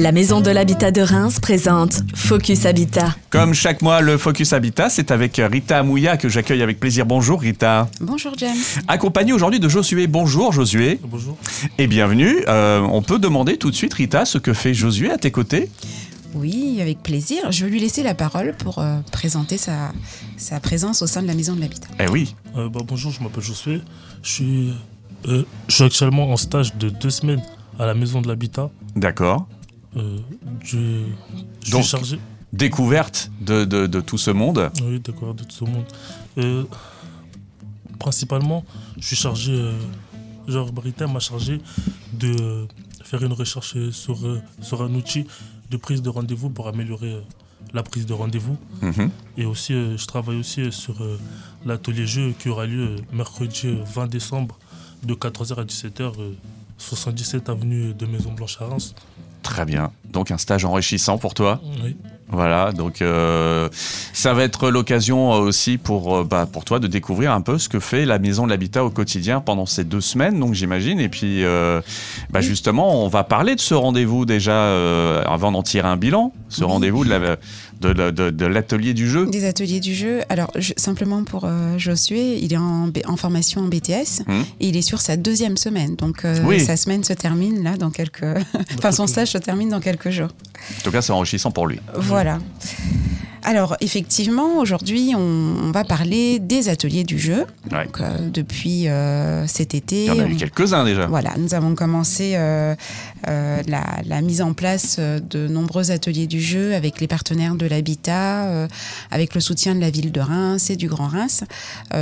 La Maison de l'Habitat de Reims présente Focus Habitat. Comme chaque mois, le Focus Habitat, c'est avec Rita Amouya que j'accueille avec plaisir. Bonjour Rita. Bonjour James. Accompagné aujourd'hui de Josué. Bonjour Josué. Bonjour. Et bienvenue. Euh, on peut demander tout de suite, Rita, ce que fait Josué à tes côtés Oui, avec plaisir. Je vais lui laisser la parole pour euh, présenter sa, sa présence au sein de la Maison de l'Habitat. Eh oui. Euh, bah, bonjour, je m'appelle Josué. Je suis, euh, je suis actuellement en stage de deux semaines à la Maison de l'Habitat. D'accord. Euh, je je Donc- suis chargé. Découverte de, de- de tout ce monde. Oui, d'accord, de tout ce monde. Euh, principalement, je suis chargé. euh, genre, Brita m'a chargé de faire une recherche sur, sur un outil de prise de rendez-vous pour améliorer la prise de rendez-vous. Mhm. Et aussi, je travaille aussi sur l'atelier jeu qui aura lieu mercredi euh, 20 décembre de 14h à 17h, euh, 77 avenue de Maison Blanche à Reims. Très bien. Donc un stage enrichissant pour toi. Oui. Voilà, donc euh, ça va être l'occasion euh, aussi pour, euh, bah, pour toi de découvrir un peu ce que fait la maison de l'habitat au quotidien pendant ces deux semaines, donc j'imagine. Et puis, euh, bah, Oui. justement, on va parler de ce rendez-vous déjà euh, avant d'en tirer un bilan, ce Oui. rendez-vous de la- de la- de- de l'atelier du jeu. Des ateliers du jeu. Alors, je- simplement pour euh, Josué, il est en, formation en BTS Mhm. et il est sur sa deuxième semaine. Donc, euh, Oui. sa semaine se termine là dans quelques. enfin, son stage se termine dans quelques jours. En tout cas, c'est enrichissant pour lui. Voilà. Alors, effectivement, aujourd'hui, on, on va parler des ateliers du jeu. Ouais. Donc, euh, depuis euh, cet été. Il y en a eu quelques-uns déjà. Voilà, nous avons commencé euh, la, la mise en place de nombreux ateliers du jeu avec les partenaires de l'habitat, avec le soutien de la ville de Reims et du Grand Reims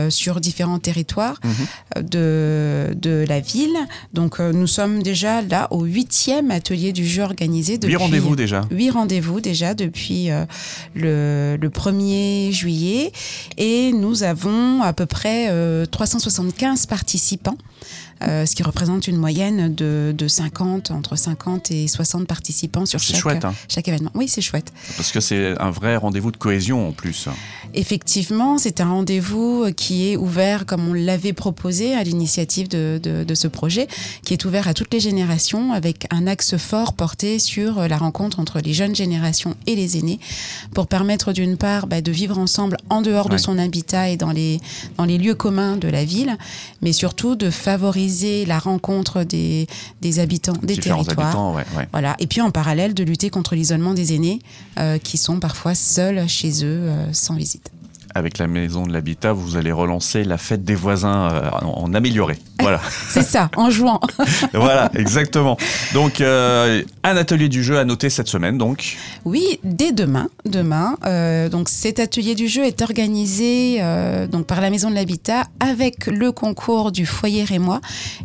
sur différents territoires Mhm. de, de la ville. Donc nous sommes déjà là au huitième atelier du jeu organisé depuis Huit rendez-vous déjà. Huit rendez-vous déjà depuis euh, le, le 1er juillet et nous avons à peu près euh, 375 participants. Euh, ce qui représente une moyenne de, de 50, entre 50 et 60 participants sur C'est chaque, chouette, hein, chaque événement. Oui, c'est chouette. parce que c'est un vrai rendez-vous de cohésion en plus. Effectivement, c'est un rendez-vous qui est ouvert, comme on l'avait proposé à l'initiative de, de- de ce projet, qui est ouvert à toutes les générations avec un axe fort porté sur la rencontre entre les jeunes générations et les aînés pour permettre d'une part bah, de vivre ensemble en dehors Ouais. de son habitat et dans les, dans les lieux communs de la ville, mais surtout de favoriser la rencontre des, des habitants des Différents territoires. habitants, ouais, ouais. Voilà. Et puis en parallèle de lutter contre l'isolement des aînés euh, qui sont parfois seuls chez eux euh, sans visite. Avec la maison de l'habitat, vous allez relancer la fête des voisins euh, en, en amélioré. Voilà. C'est ça, en jouant. voilà, exactement. Donc, euh, un atelier du jeu à noter cette semaine, donc. Oui, dès demain. Demain, euh, donc cet atelier du jeu est organisé donc par la Maison de l'Habitat avec le concours du foyer Rémois,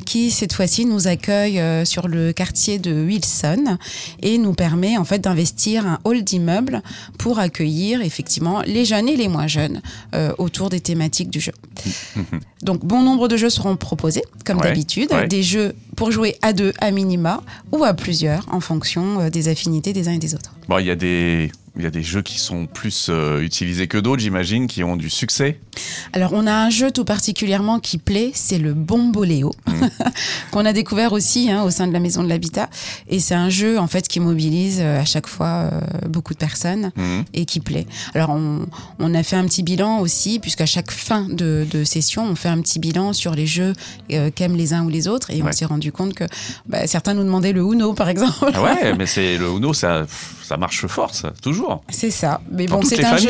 qui cette fois-ci nous accueille sur le quartier de Wilson et nous permet en fait d'investir un hall d'immeuble pour accueillir effectivement les jeunes et les moins jeunes euh, autour des thématiques du jeu. Donc bon nombre de jeux seront proposés, comme Ouais, d'habitude, ouais. des jeux pour jouer à deux à minima ou à plusieurs en fonction euh, des affinités des uns et des autres. Bon, il y a des. Il y a des jeux qui sont plus euh, utilisés que d'autres, j'imagine, qui ont du succès. Alors on a un jeu tout particulièrement qui plaît, c'est le Bomboléo, qu'on a découvert aussi hein, au sein de la Maison de l'Habitat. Et c'est un jeu en fait qui mobilise euh, à chaque fois euh, beaucoup de personnes Mhm. et qui plaît. Alors on, on a fait un petit bilan aussi, puisqu'à chaque fin de, de session, on fait un petit bilan sur les jeux qu'aiment les uns ou les autres. Et Ouais. on s'est rendu compte que bah, certains nous demandaient le Uno par exemple. Ah ouais, mais c'est le Uno, ça, ça marche fort, ça, toujours. C'est ça. Mais bon, c'est un, jeu,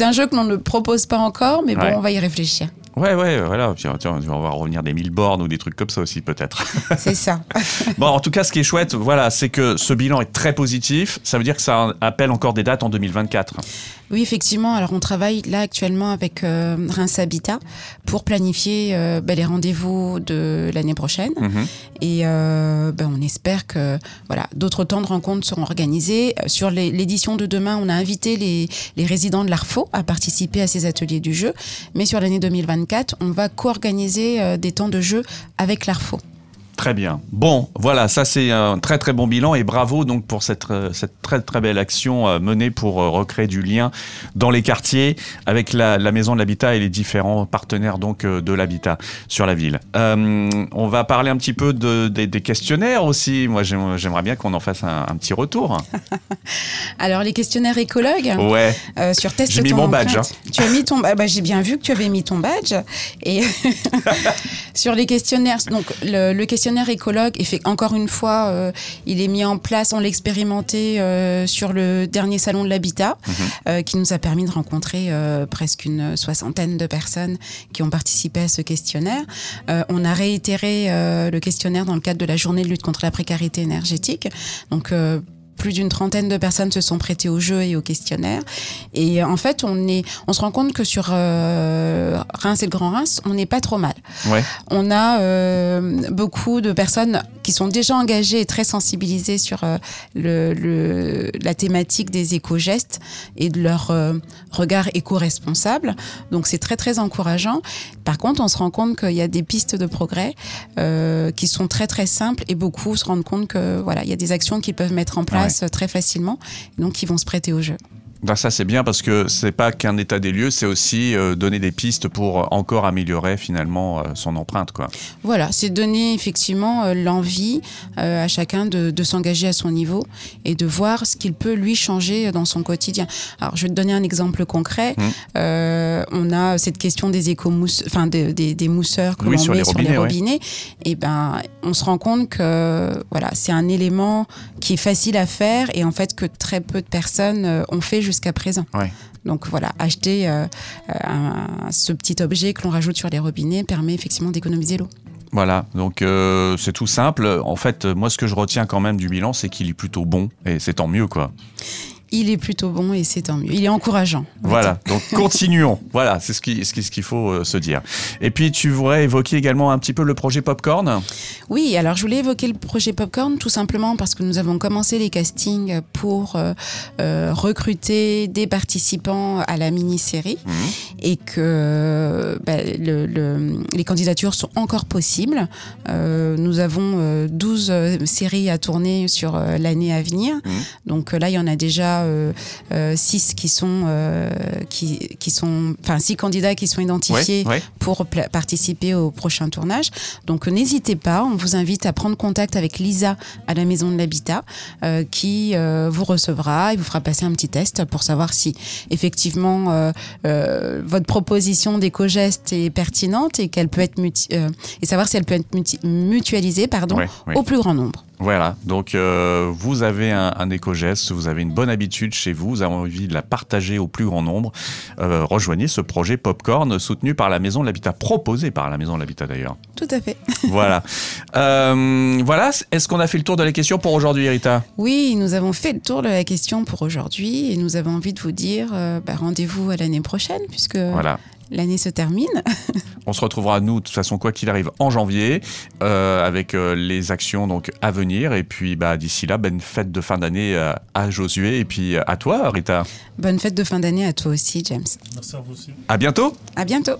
un jeu que l'on ne propose pas encore, mais Ouais. bon, on va y réfléchir. Ouais, ouais, voilà. Tiens, tiens, on va revenir des mille bornes ou des trucs comme ça aussi, peut-être. C'est ça. bon, en tout cas, ce qui est chouette, voilà, c'est que ce bilan est très positif. Ça veut dire que ça appelle encore des dates en 2024. Oui, effectivement. Alors, on travaille là actuellement avec euh, Reims Habitat pour planifier euh, ben, les rendez-vous de l'année prochaine. Mhm. Et euh, ben, on espère que voilà, d'autres temps de rencontres seront organisés. Euh, Sur l'édition de demain, on a invité les, les résidents de l'ARFO à participer à ces ateliers du jeu. Mais sur l'année 2024, on va co-organiser euh, des temps de jeu avec l'ARFO. Très bien. Bon, voilà, ça c'est un très très bon bilan et bravo donc pour cette, euh, cette très très belle action euh, menée pour euh, recréer du lien dans les quartiers avec la, la maison de l'habitat et les différents partenaires donc de l'habitat sur la ville. Euh, on va parler un petit peu de, des, des questionnaires aussi. Moi j'aime- j'aimerais bien qu'on en fasse un, un petit retour. Alors, les questionnaires écologues, Ouais. euh, sur test J'ai mis mon badge, empreinte. Tu as mis ton bah, bah, J'ai bien vu que tu avais mis ton badge. Et sur les questionnaires, donc le, le questionnaire écologue, et fait, encore une fois, euh, il est mis en place, on l'a expérimenté euh, sur le dernier salon de l'habitat, Mhm. euh, qui nous a permis de rencontrer presque une soixantaine de personnes qui ont participé à ce questionnaire. On a réitéré le questionnaire dans le cadre de la journée de lutte contre la précarité énergétique. Donc, plus d'une trentaine de personnes se sont prêtées au jeu et au questionnaire. Et en fait, on, est, on se rend compte que sur euh, Reims et le Grand Reims, on n'est pas trop mal. Ouais. On a euh, beaucoup de personnes qui sont déjà engagées et très sensibilisées sur euh, le, le- la thématique des éco-gestes et de leur regard éco-responsable. Donc c'est très très encourageant. Par contre, on se rend compte qu'il y a des pistes de progrès qui sont très très simples et beaucoup se rendent compte que voilà, il y a des actions qu'ils peuvent mettre en place euh, très facilement, donc ils vont se prêter au jeu. Ben ça c'est bien parce que c'est pas qu'un état des lieux, c'est aussi euh, donner des pistes pour encore améliorer finalement euh, son empreinte quoi. Voilà, c'est donner effectivement euh, l'envie euh, à chacun de, de s'engager à son niveau et de voir ce qu'il peut lui changer dans son quotidien. Alors, je vais te donner un exemple concret. Mmh. Euh, on a cette question des éco-mousse, enfin des, des, des mousseurs que Oui, l'on met les sur les robinets, ouais. Et ben, on se rend compte que voilà, c'est un élément qui est facile à faire et en fait que très peu de personnes euh, ont fait jusqu'à présent. Ouais. Donc voilà, acheter euh, un- ce petit objet que l'on rajoute sur les robinets permet effectivement d'économiser l'eau. Voilà, donc euh, c'est tout simple. En fait, euh, moi ce que je retiens quand même du bilan, c'est qu'il est plutôt bon et c'est tant mieux quoi. Il est plutôt bon et c'est tant mieux. Il est encourageant. Voilà, donc continuons. voilà, c'est ce qu'il ce qui- ce qu'il faut euh, se dire. Et puis tu voudrais évoquer également un petit peu le projet Popcorn? Oui, alors je voulais évoquer le projet Popcorn tout simplement parce que nous avons commencé les castings pour euh, euh, recruter des participants à la mini-série Mhm. et que bah, le- le- les candidatures sont encore possibles. Nous avons euh, 12 euh, séries à tourner sur l'année à venir. Mhm. Donc là, il y en a déjà 6 qui sont, euh, qui, qui sont, enfin 6 candidats qui sont identifiés Ouais, ouais. pour participer au prochain tournage. Donc euh, n'hésitez pas, on vous invite à prendre contact avec Lisa à la Maison de l'Habitat euh, qui euh, vous recevra et vous fera passer un petit test pour savoir si effectivement euh, euh, votre proposition d'éco-geste est pertinente et qu'elle peut être muti- euh, et savoir si elle peut être muti- mutualisée pardon, ouais. au plus grand nombre. Voilà, donc euh, vous avez un, un éco-geste, vous avez une bonne habitude chez vous, vous avez envie de la partager au plus grand nombre. Euh, rejoignez ce projet Popcorn soutenu par la Maison de l'Habitat, proposé par la Maison de l'Habitat d'ailleurs. Tout à fait. voilà. Euh, voilà, est-ce qu'on a fait le tour de la question pour aujourd'hui, Rita? Oui, nous avons fait le tour de la question pour aujourd'hui et nous avons envie de vous dire bah, rendez-vous à l'année prochaine puisque Voilà. L'année se termine. On se retrouvera, nous, de toute façon, quoi qu'il arrive, en janvier, euh, avec euh, les actions donc à venir. Et puis, bah, d'ici là, bonne fête de fin d'année euh, à Josué et puis à toi, Rita. Bonne fête de fin d'année à toi aussi, James. Merci à vous aussi. À bientôt À bientôt.